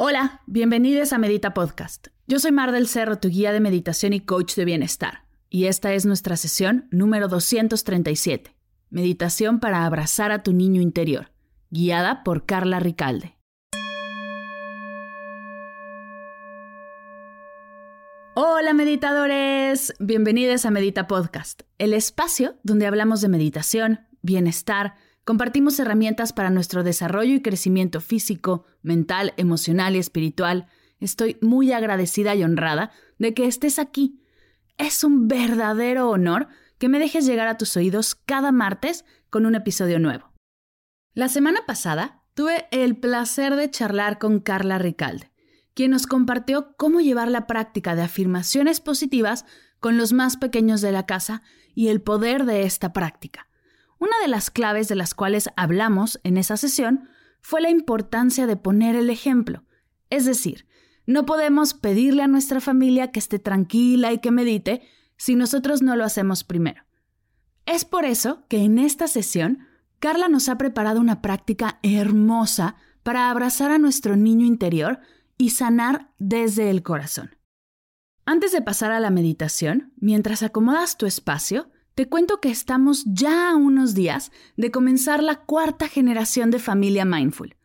Hola, bienvenidos a Medita Podcast. Yo soy Mar del Cerro, tu guía de meditación y coach de bienestar. Y esta es nuestra sesión número 237. Meditación para abrazar a tu niño interior, guiada por Carla Ricalde. Hola meditadores, bienvenidos a Medita Podcast, el espacio donde hablamos de meditación, bienestar, compartimos herramientas para nuestro desarrollo y crecimiento físico, mental, emocional y espiritual. Estoy muy agradecida y honrada de que estés aquí. Es un verdadero honor que me dejes llegar a tus oídos cada martes con un episodio nuevo. La semana pasada tuve el placer de charlar con Carla Ricalde quien nos compartió cómo llevar la práctica de afirmaciones positivas con los más pequeños de la casa y el poder de esta práctica. Una de las claves de las cuales hablamos en esa sesión fue la importancia de poner el ejemplo. Es decir, no podemos pedirle a nuestra familia que esté tranquila y que medite si nosotros no lo hacemos primero. Es por eso que en esta sesión Carla nos ha preparado una práctica hermosa para abrazar a nuestro niño interior y sanar desde el corazón. Antes de pasar a la meditación, mientras acomodas tu espacio, te cuento que estamos ya a unos días de comenzar la cuarta generación de Familia Mindful.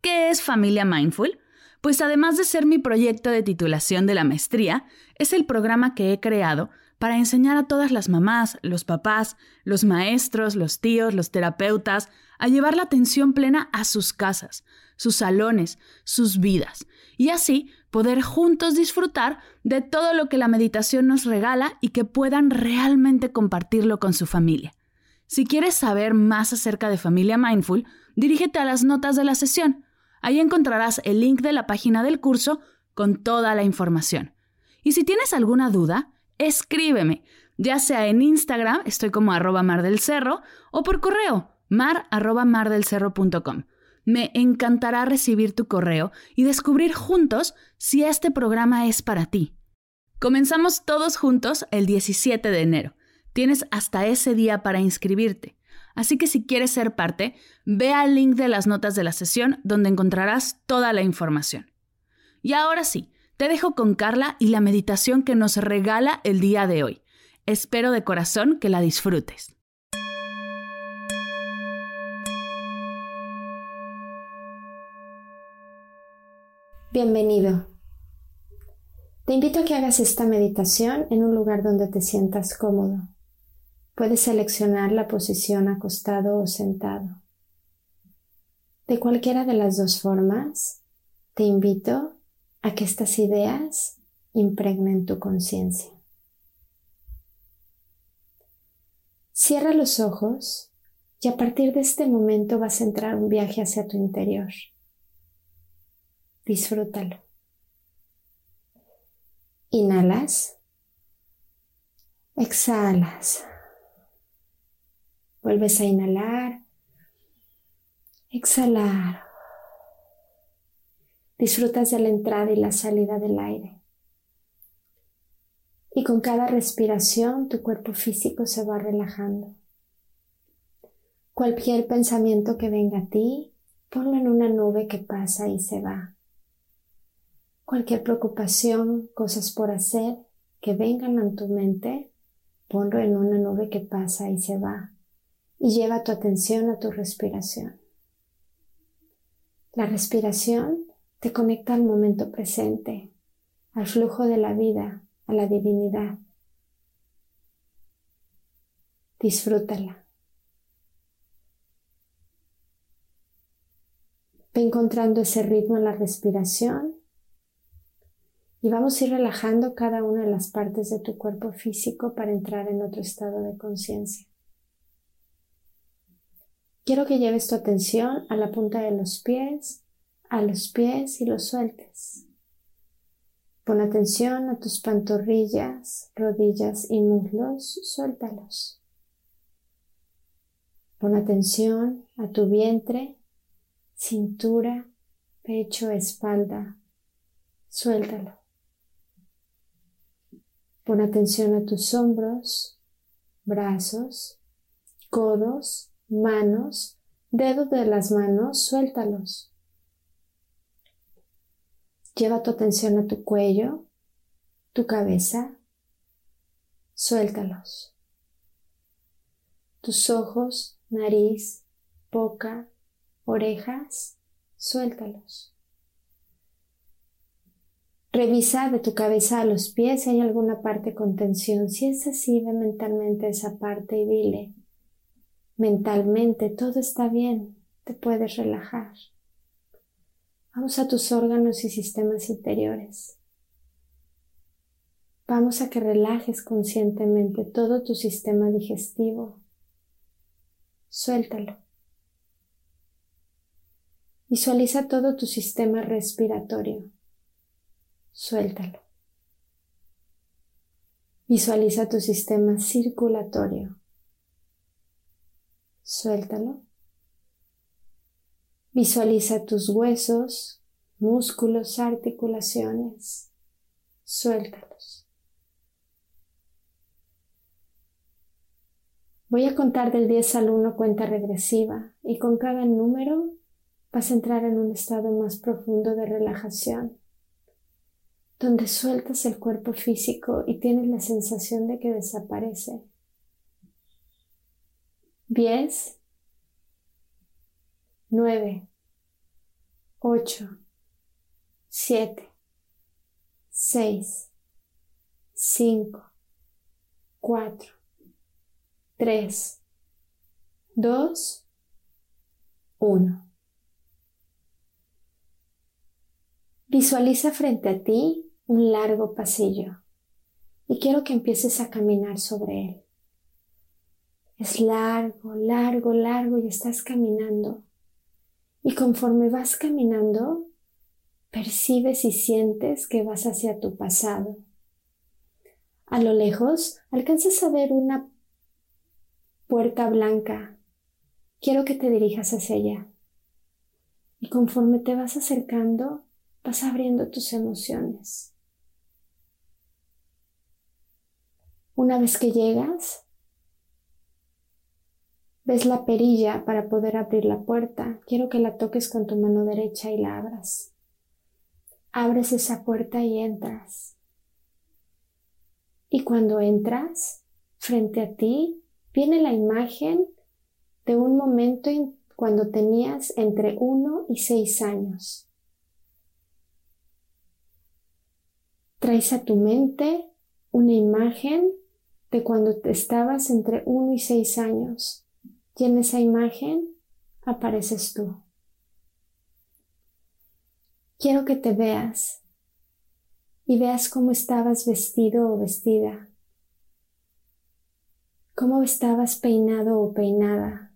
¿Qué es Familia Mindful? Pues además de ser mi proyecto de titulación de la maestría, es el programa que he creado para enseñar a todas las mamás, los papás, los maestros, los tíos, los terapeutas, a llevar la atención plena a sus casas, sus salones, sus vidas, y así poder juntos disfrutar de todo lo que la meditación nos regala y que puedan realmente compartirlo con su familia. Si quieres saber más acerca de Familia Mindful, dirígete a las notas de la sesión. Ahí encontrarás el link de la página del curso con toda la información. Y si tienes alguna duda, escríbeme, ya sea en Instagram, estoy como arroba mar del cerro, o por correo, mar arroba mardelcerro.com. Me encantará recibir tu correo y descubrir juntos si este programa es para ti. Comenzamos todos juntos el 17 de enero. Tienes hasta ese día para inscribirte. Así que si quieres ser parte, ve al link de las notas de la sesión donde encontrarás toda la información. Y ahora sí, te dejo con Carla y la meditación que nos regala el día de hoy. Espero de corazón que la disfrutes. Bienvenido. Te invito a que hagas esta meditación en un lugar donde te sientas cómodo. Puedes seleccionar la posición acostado o sentado. De cualquiera de las dos formas, te invito a que estas ideas impregnen tu conciencia. Cierra los ojos y a partir de este momento vas a entrar un viaje hacia tu interior. Disfrútalo. Inhalas. Exhalas. Vuelves a inhalar. Exhalar. Disfrutas de la entrada y la salida del aire. Y con cada respiración tu cuerpo físico se va relajando. Cualquier pensamiento que venga a ti, ponlo en una nube que pasa y se va. Cualquier preocupación, cosas por hacer que vengan a tu mente, ponlo en una nube que pasa y se va. Y lleva tu atención a tu respiración. La respiración te conecta al momento presente, al flujo de la vida, a la divinidad. Disfrútala. Ve encontrando ese ritmo en la respiración y vamos a ir relajando cada una de las partes de tu cuerpo físico para entrar en otro estado de conciencia. Quiero que lleves tu atención a la punta de los pies, a los pies y los sueltes. Pon atención a tus pantorrillas, rodillas y muslos, suéltalos. Pon atención a tu vientre, cintura, pecho, espalda, suéltalo. Pon atención a tus hombros, brazos, codos, manos, dedos de las manos, suéltalos. Lleva tu atención a tu cuello, tu cabeza, suéltalos. Tus ojos, nariz, boca, orejas, suéltalos. Revisa de tu cabeza a los pies si hay alguna parte con tensión. Si es así, ve mentalmente esa parte y dile, mentalmente todo está bien, te puedes relajar. Vamos a tus órganos y sistemas interiores. Vamos a que relajes conscientemente todo tu sistema digestivo. Suéltalo. Visualiza todo tu sistema respiratorio. Suéltalo. Visualiza tu sistema circulatorio. Suéltalo. Visualiza tus huesos, músculos, articulaciones. Suéltalos. Voy a contar del 10 al 1 cuenta regresiva y con cada número vas a entrar en un estado más profundo de relajación, donde sueltas el cuerpo físico y tienes la sensación de que desaparece. 10, 9, 8, 7, 6, 5, 4, 3, 2, 1. Visualiza frente a ti un largo pasillo y quiero que empieces a caminar sobre él. Es largo, largo, largo y estás caminando. Y conforme vas caminando, percibes y sientes que vas hacia tu pasado. A lo lejos alcanzas a ver una puerta blanca. Quiero que te dirijas hacia allá. Y conforme te vas acercando, vas abriendo tus emociones. Una vez que llegas, Ves la perilla para poder abrir la puerta. Quiero que la toques con tu mano derecha y la abras. Abres esa puerta y entras. Y cuando entras, frente a ti viene la imagen de un momento cuando tenías entre uno y seis años. Traes a tu mente una imagen de cuando estabas entre uno y seis años y en esa imagen apareces tú. Quiero que te veas y veas cómo estabas vestido o vestida, cómo estabas peinado o peinada,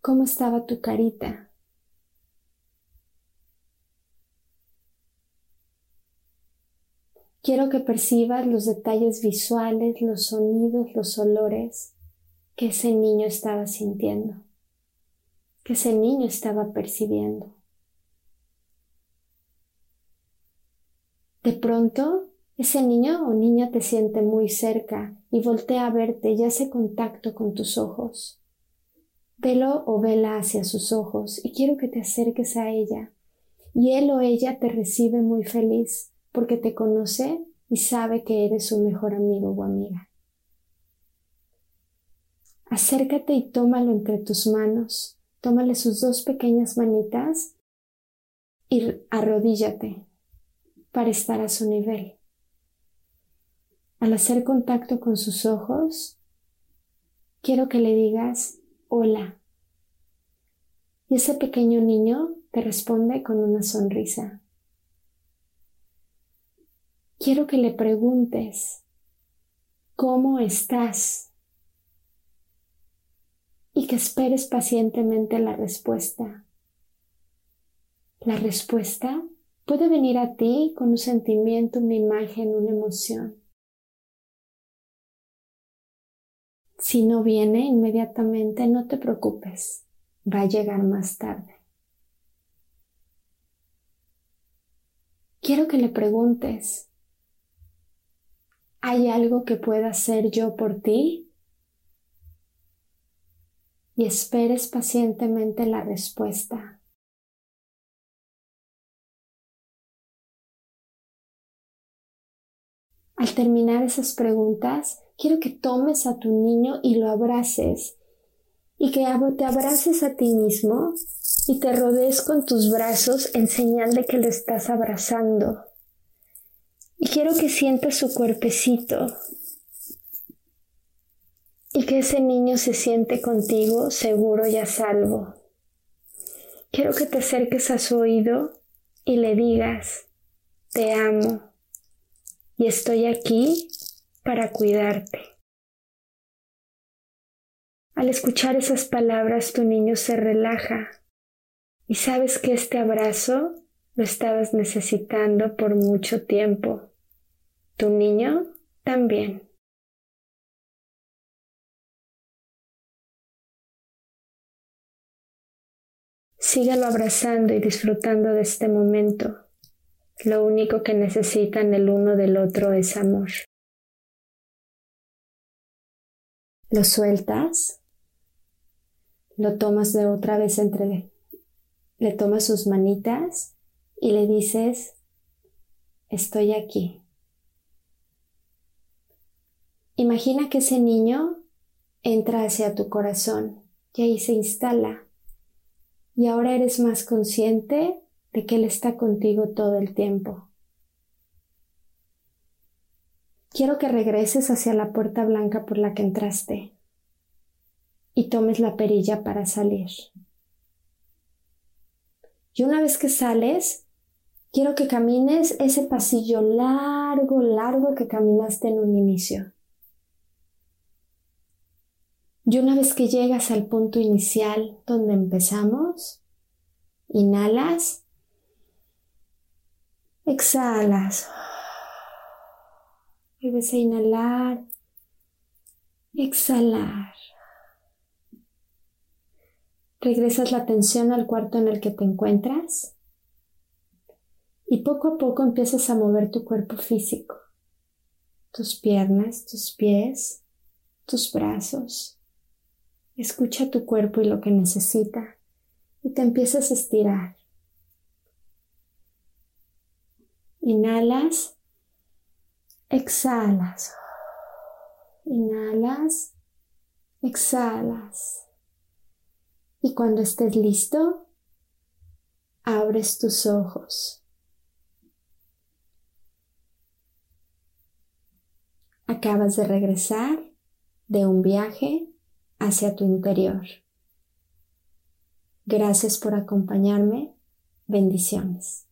cómo estaba tu carita. Quiero que percibas los detalles visuales, los sonidos, los olores que ese niño estaba sintiendo, que ese niño estaba percibiendo. De pronto, ese niño o niña te siente muy cerca y voltea a verte y hace contacto con tus ojos. Velo o vela hacia sus ojos y quiero que te acerques a ella y él o ella te recibe muy feliz porque te conoce y sabe que eres su mejor amigo o amiga. Acércate y tómalo entre tus manos, tómale sus dos pequeñas manitas y arrodíllate para estar a su nivel. Al hacer contacto con sus ojos, quiero que le digas hola. Y ese pequeño niño te responde con una sonrisa quiero que le preguntes, ¿cómo estás? y que esperes pacientemente la respuesta. La respuesta puede venir a ti con un sentimiento, una imagen, una emoción. Si no viene inmediatamente, no te preocupes, va a llegar más tarde. Quiero que le preguntes, ¿hay algo que pueda hacer yo por ti? Y esperes pacientemente la respuesta. Al terminar esas preguntas, quiero que tomes a tu niño y lo abraces y que te abraces a ti mismo y te rodees con tus brazos en señal de que lo estás abrazando. Y quiero que sientas su cuerpecito y que ese niño se siente contigo seguro y a salvo. Quiero que te acerques a su oído y le digas, te amo y estoy aquí para cuidarte. Al escuchar esas palabras tu niño se relaja y sabes que este abrazo lo estabas necesitando por mucho tiempo. Tu niño también. Sígalo abrazando y disfrutando de este momento. Lo único que necesitan el uno del otro es amor. Lo sueltas, lo tomas de otra vez entre, le tomas sus manitas y le dices, estoy aquí. Imagina que ese niño entra hacia tu corazón y ahí se instala. Y ahora eres más consciente de que Él está contigo todo el tiempo. Quiero que regreses hacia la puerta blanca por la que entraste y tomes la perilla para salir. Y una vez que sales, quiero que camines ese pasillo largo, largo que caminaste en un inicio. Y una vez que llegas al punto inicial donde empezamos, inhalas Exhalas. Vuelves a inhalar. Exhalar. Regresas la atención al cuarto en el que te encuentras y poco a poco empiezas a mover tu cuerpo físico, tus piernas, tus pies, tus brazos. Escucha tu cuerpo y lo que necesita y te empiezas a estirar. Inhalas, exhalas. Inhalas, exhalas. Y cuando estés listo, abres tus ojos. Acabas de regresar de un viaje hacia tu interior. Gracias por acompañarme. Bendiciones.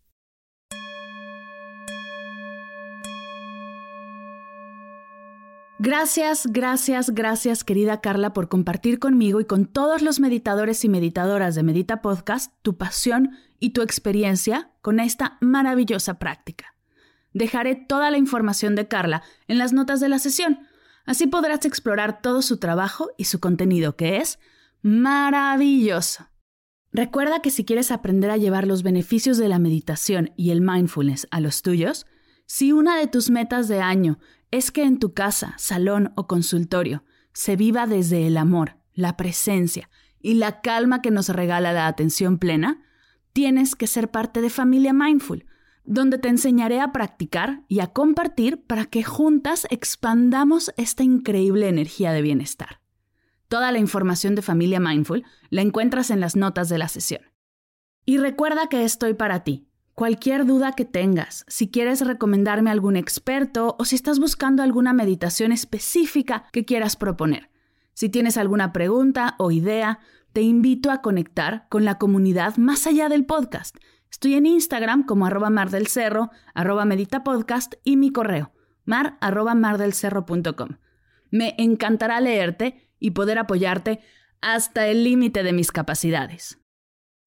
Gracias, gracias, gracias querida Carla por compartir conmigo y con todos los meditadores y meditadoras de Medita Podcast tu pasión y tu experiencia con esta maravillosa práctica. Dejaré toda la información de Carla en las notas de la sesión, así podrás explorar todo su trabajo y su contenido que es maravilloso. Recuerda que si quieres aprender a llevar los beneficios de la meditación y el mindfulness a los tuyos, si una de tus metas de año es que en tu casa, salón o consultorio se viva desde el amor, la presencia y la calma que nos regala la atención plena, tienes que ser parte de Familia Mindful, donde te enseñaré a practicar y a compartir para que juntas expandamos esta increíble energía de bienestar. Toda la información de Familia Mindful la encuentras en las notas de la sesión. Y recuerda que estoy para ti Cualquier duda que tengas, si quieres recomendarme algún experto o si estás buscando alguna meditación específica que quieras proponer. Si tienes alguna pregunta o idea, te invito a conectar con la comunidad más allá del podcast. Estoy en Instagram como arroba mar del cerro, arroba meditapodcast y mi correo, mar arroba mardelcerro.com. Me encantará leerte y poder apoyarte hasta el límite de mis capacidades.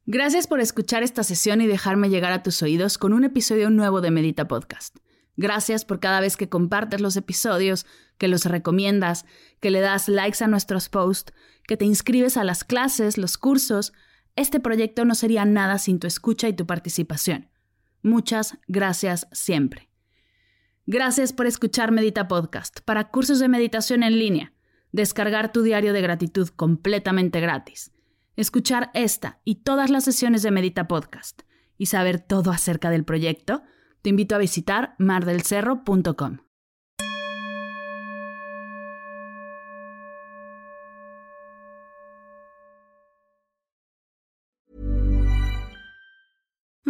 Gracias por escuchar esta sesión y dejarme llegar a tus oídos con un episodio nuevo de Medita Podcast. Gracias por cada vez que compartes los episodios, que los recomiendas, que le das likes a nuestros posts, que te inscribes a las clases, los cursos. Este proyecto no sería nada sin tu escucha y tu participación. Muchas gracias siempre. Gracias por escuchar Medita Podcast para cursos de meditación en línea, descargar tu diario de gratitud completamente gratis, escuchar esta y todas las sesiones de Medita Podcast y saber todo acerca del proyecto, te invito a visitar mardelcerro.com.